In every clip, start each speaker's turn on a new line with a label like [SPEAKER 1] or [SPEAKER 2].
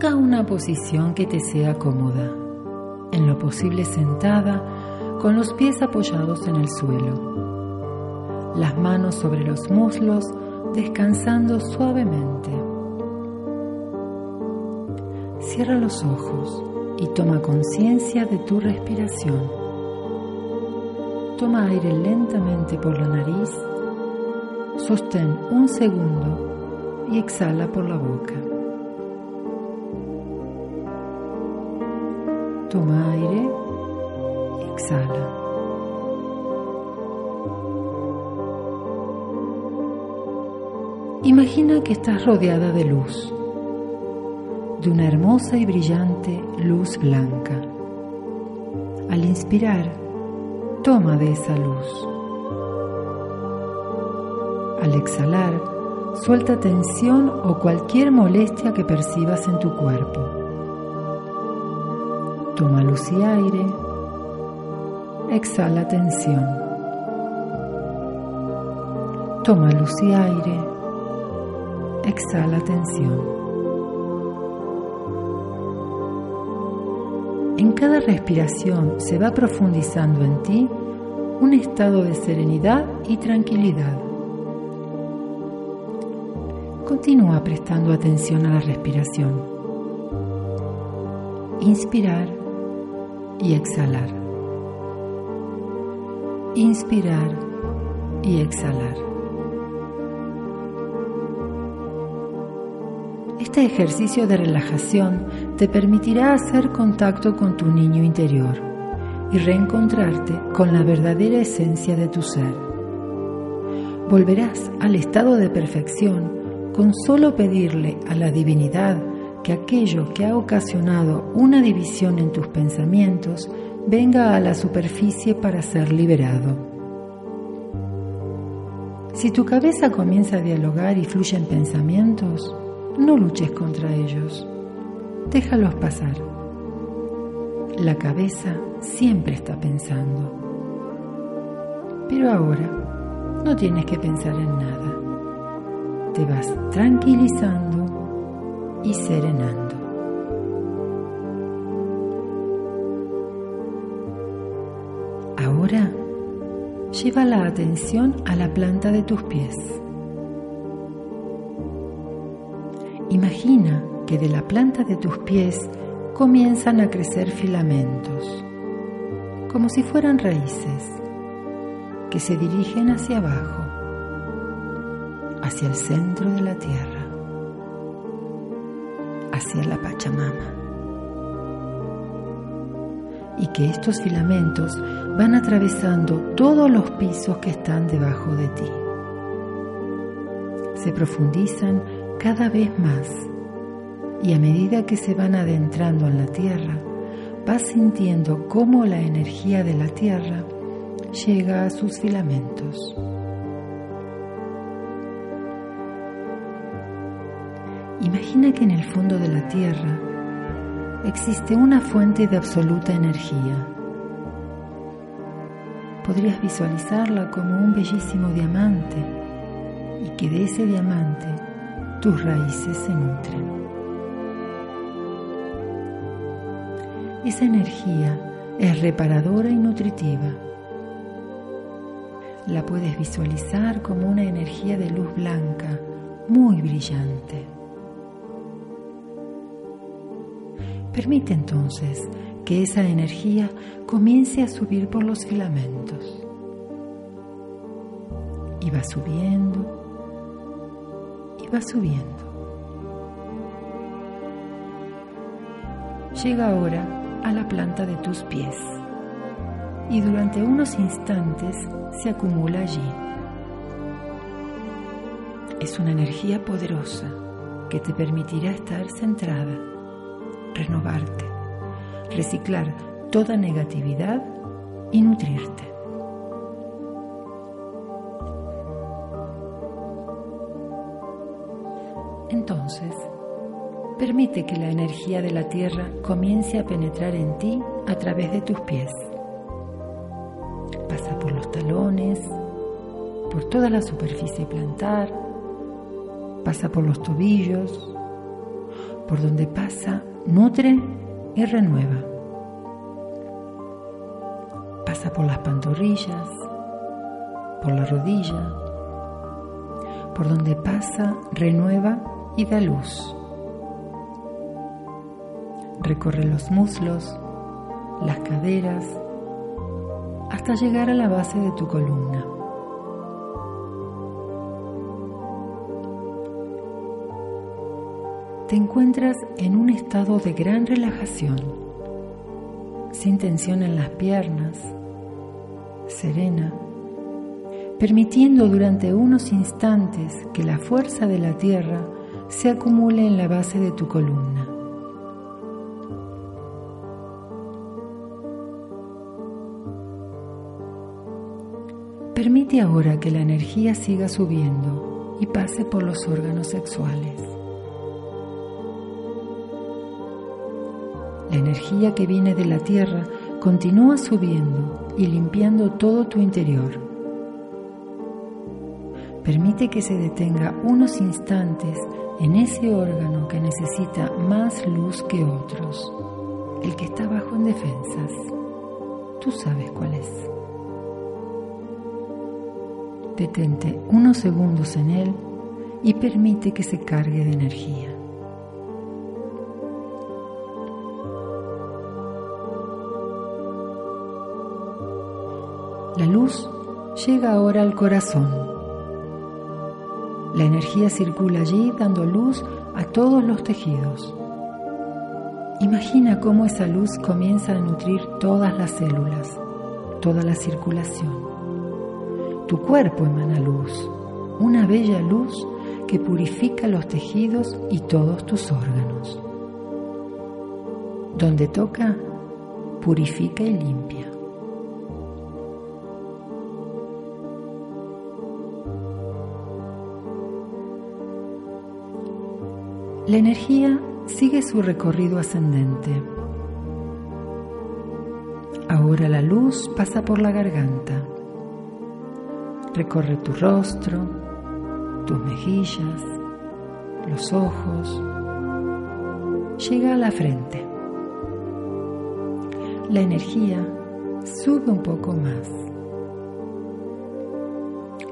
[SPEAKER 1] Busca una posición que te sea cómoda, en lo posible sentada, con los pies apoyados en el suelo, las manos sobre los muslos, descansando suavemente. Cierra los ojos y toma conciencia de tu respiración. Toma aire lentamente por la nariz, sostén un segundo y exhala por la boca. Toma aire, exhala. Imagina que estás rodeada de luz, de una hermosa y brillante luz blanca. Al inspirar, toma de esa luz. Al exhalar, suelta tensión o cualquier molestia que percibas en tu cuerpo. Toma luz y aire. Exhala tensión. Toma luz y aire. Exhala tensión. En cada respiración se va profundizando en ti un estado de serenidad y tranquilidad. Continúa prestando atención a la respiración. Inspirar y exhalar. Inspirar y exhalar. Este ejercicio de relajación te permitirá hacer contacto con tu niño interior y reencontrarte con la verdadera esencia de tu ser. Volverás al estado de perfección con solo pedirle a la divinidad que aquello que ha ocasionado una división en tus pensamientos venga a la superficie para ser liberado. Si tu cabeza comienza a dialogar y fluyen pensamientos, no luches contra ellos. Déjalos pasar. La cabeza siempre está pensando. Pero ahora no tienes que pensar en nada. Te vas tranquilizando y serenando. Ahora lleva la atención a la planta de tus pies. Imagina que de la planta de tus pies comienzan a crecer filamentos, como si fueran raíces, que se dirigen hacia abajo, hacia el centro de la tierra, hacia la Pachamama. Y que estos filamentos van atravesando todos los pisos que están debajo de ti. Se profundizan cada vez más y a medida que se van adentrando en la tierra, vas sintiendo cómo la energía de la tierra llega a sus filamentos. Imagina que en el fondo de la tierra existe una fuente de absoluta energía. Podrías visualizarla como un bellísimo diamante y que de ese diamante tus raíces se nutren. Esa energía es reparadora y nutritiva. La puedes visualizar como una energía de luz blanca muy brillante. Permite entonces que esa energía comience a subir por los filamentos, Y va subiendo y va subiendo. Llega ahora a la planta de tus pies y durante unos instantes se acumula allí. Es una energía poderosa que te permitirá estar centrada, renovarte, reciclar toda negatividad y nutrirte. Entonces, permite que la energía de la tierra comience a penetrar en ti a través de tus pies. Pasa por los talones, por toda la superficie plantar, pasa por los tobillos, por donde pasa, nutre y renueva. Pasa por las pantorrillas, por la rodilla, por donde pasa, renueva y da luz. Recorre los muslos, las caderas, hasta llegar a la base de tu columna. Te encuentras en un estado de gran relajación, sin tensión en las piernas, serena, permitiendo durante unos instantes que la fuerza de la tierra se acumule en la base de tu columna. Permite ahora que la energía siga subiendo y pase por los órganos sexuales. La energía que viene de la tierra continúa subiendo y limpiando todo tu interior Permite que se detenga unos instantes en ese órgano que necesita más luz que otros, el que está bajo en defensas. Tú sabes cuál es. Detente unos segundos en él y permite que se cargue de energía. La luz llega ahora al corazón la energía circula allí dando luz a todos los tejidos. Imagina cómo esa luz comienza a nutrir todas las células, toda la circulación. Tu cuerpo emana luz, una bella luz que purifica los tejidos y todos tus órganos. Donde toca, purifica y limpia. La energía sigue su recorrido ascendente. Ahora la luz pasa por la garganta, recorre tu rostro, tus mejillas, los ojos, llega a la frente. La energía sube un poco más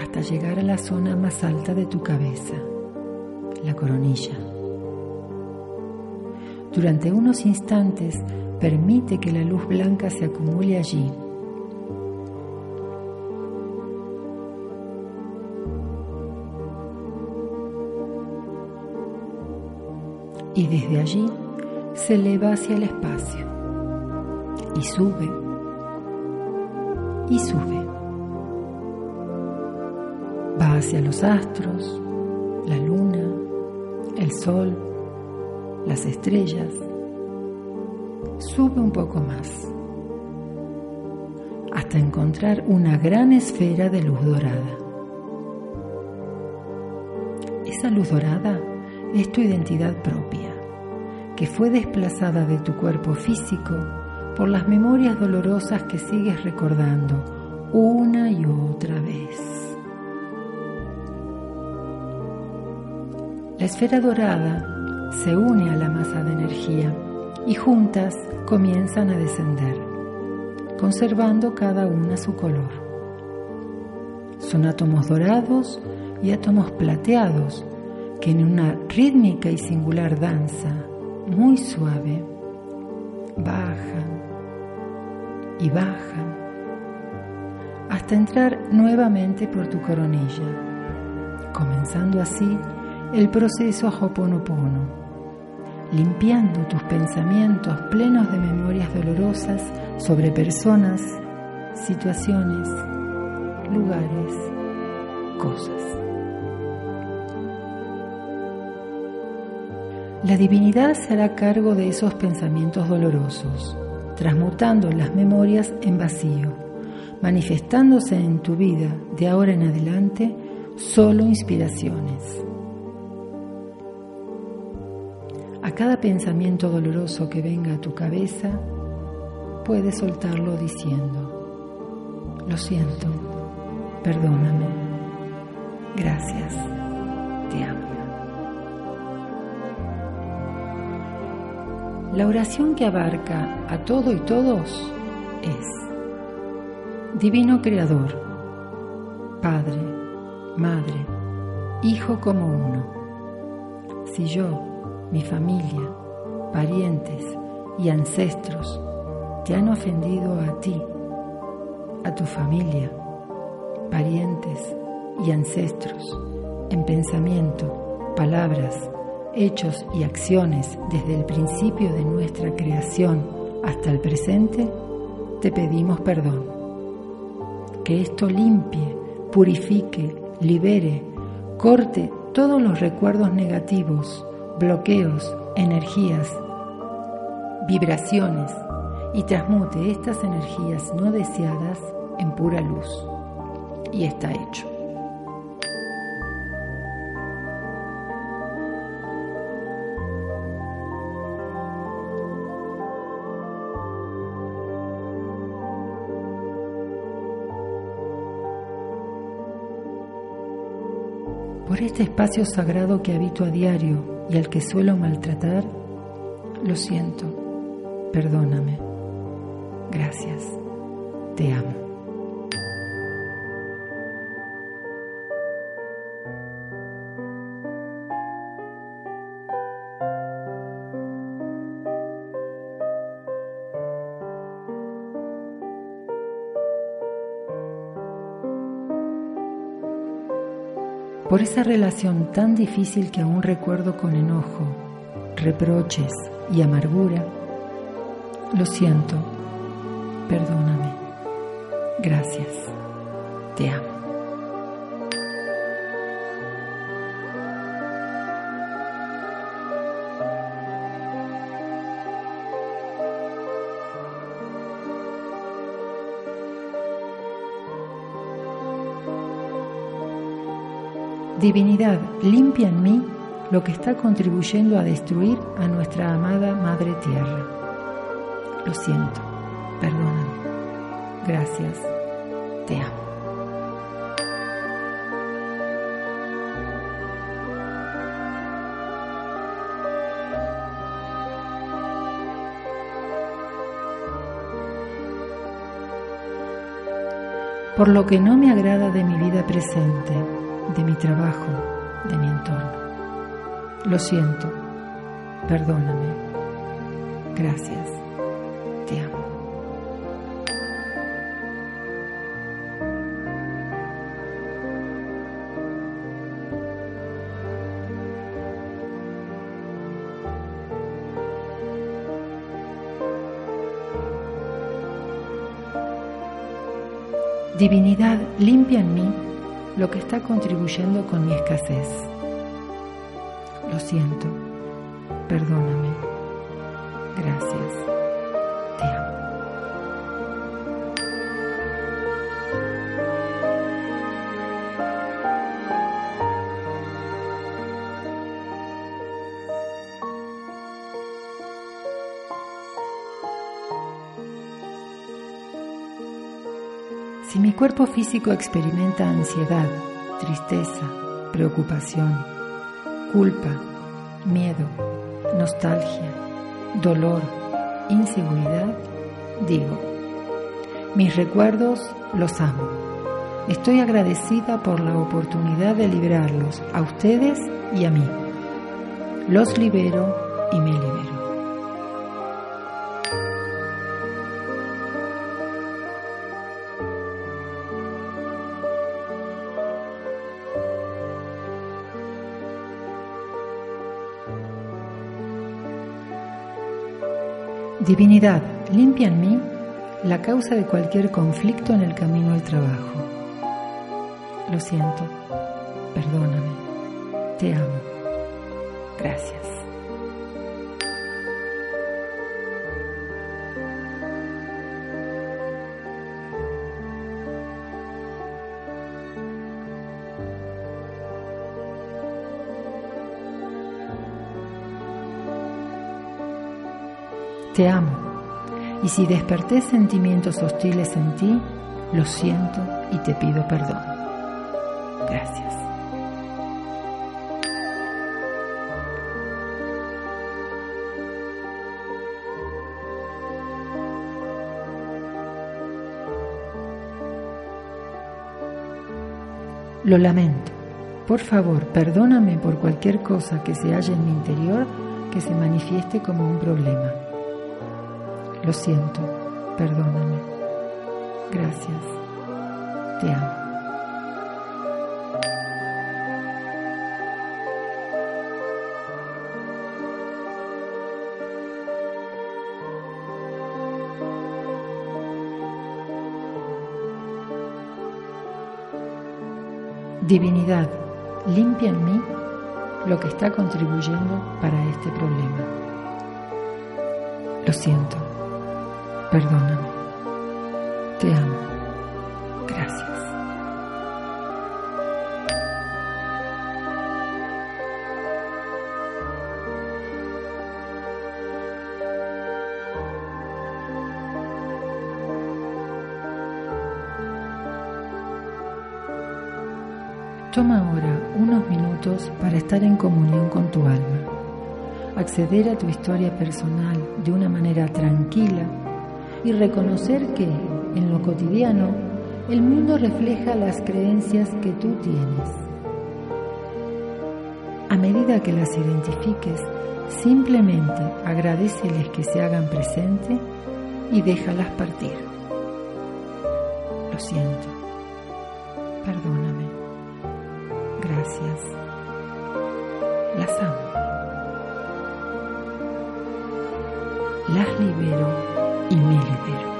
[SPEAKER 1] hasta llegar a la zona más alta de tu cabeza, la coronilla. Durante unos instantes permite que la luz blanca se acumule allí. Y desde allí se eleva hacia el espacio y sube y sube. Va hacia los astros, la luna, el sol, las estrellas, sube un poco más hasta encontrar una gran esfera de luz dorada. Esa luz dorada es tu identidad propia, que fue desplazada de tu cuerpo físico por las memorias dolorosas que sigues recordando una y otra vez. La esfera dorada se une a la masa de energía y juntas comienzan a descender, conservando cada una su color. Son átomos dorados y átomos plateados que en una rítmica y singular danza muy suave bajan y bajan hasta entrar nuevamente por tu coronilla, comenzando así el proceso Hoponopono, limpiando tus pensamientos plenos de memorias dolorosas sobre personas, situaciones, lugares, cosas. La divinidad se hará cargo de esos pensamientos dolorosos, transmutando las memorias en vacío, manifestándose en tu vida de ahora en adelante solo inspiraciones. Cada pensamiento doloroso que venga a tu cabeza, puedes soltarlo diciendo, lo siento, perdóname, gracias, te amo. La oración que abarca a todo y todos es Divino Creador, Padre, Madre, Hijo como uno. Si yo, mi familia, parientes y ancestros te han ofendido a ti, a tu familia, parientes y ancestros, en pensamiento, palabras, hechos y acciones desde el principio de nuestra creación hasta el presente, te pedimos perdón. Que esto limpie, purifique, libere, corte todos los recuerdos negativos, bloqueos, energías, vibraciones y transmute estas energías no deseadas en pura luz. Y está hecho. Por este espacio sagrado que habito a diario y al que suelo maltratar, lo siento, perdóname, gracias, te amo. Por esa relación tan difícil que aún recuerdo con enojo, reproches y amargura, lo siento, perdóname, gracias, te amo. Divinidad, limpia en mí lo que está contribuyendo a destruir a nuestra amada Madre Tierra. Lo siento, perdóname, gracias, te amo. Por lo que no me agrada de mi vida presente, de mi trabajo, de mi entorno. Lo siento, perdóname, gracias, te amo. Divinidad, limpia en mí lo que está contribuyendo con mi escasez. Lo siento, perdóname, gracias, cuerpo físico experimenta ansiedad, tristeza, preocupación, culpa, miedo, nostalgia, dolor, inseguridad, digo, mis recuerdos los amo. Estoy agradecida por la oportunidad de liberarlos a ustedes y a mí. Los libero y me libero. Divinidad, limpia en mí la causa de cualquier conflicto en el camino al trabajo. Lo siento, perdóname, te amo. Gracias. Te amo. Y si desperté sentimientos hostiles en ti, lo siento y te pido perdón. Gracias. Lo lamento. Por favor, perdóname por cualquier cosa que se haya en mi interior que se manifieste como un problema. Lo siento, perdóname. Gracias. Te amo. Divinidad, limpia en mí lo que está contribuyendo para este problema. Lo siento. Perdóname. Te amo. Gracias. Toma ahora unos minutos para estar en comunión con tu alma, acceder a tu historia personal de una manera tranquila y reconocer que, en lo cotidiano, el mundo refleja las creencias que tú tienes. A medida que las identifiques, simplemente agradeceles que se hagan presente y déjalas partir. Lo siento. Perdóname. Gracias. Las amo. Las libero y me.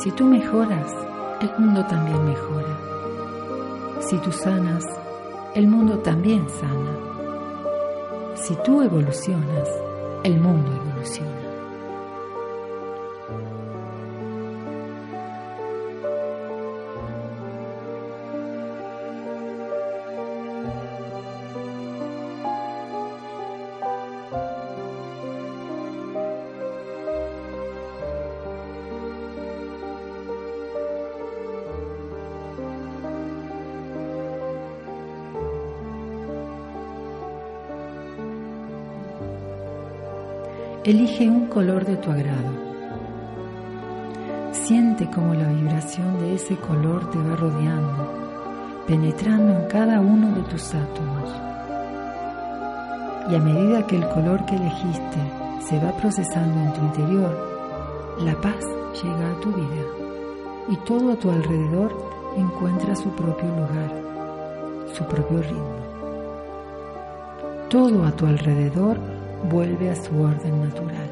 [SPEAKER 1] Si tú mejoras, el mundo también mejora. Si tú sanas, el mundo también sana. Si tú evolucionas, el mundo evoluciona. Elige un color de tu agrado. Siente cómo la vibración de ese color te va rodeando, penetrando en cada uno de tus átomos. Y a medida que el color que elegiste se va procesando en tu interior, la paz llega a tu vida y todo a tu alrededor encuentra su propio lugar, su propio ritmo. Todo a tu alrededor vuelve a su orden natural.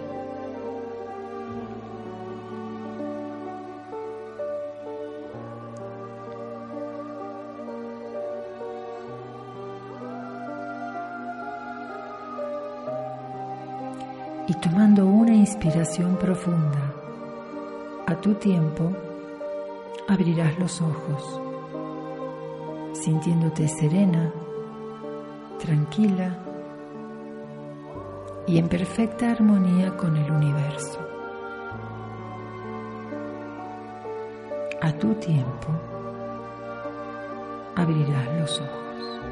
[SPEAKER 1] Y tomando una inspiración profunda, a tu tiempo abrirás los ojos, sintiéndote serena, tranquila y en perfecta armonía con el universo. A tu tiempo abrirás los ojos.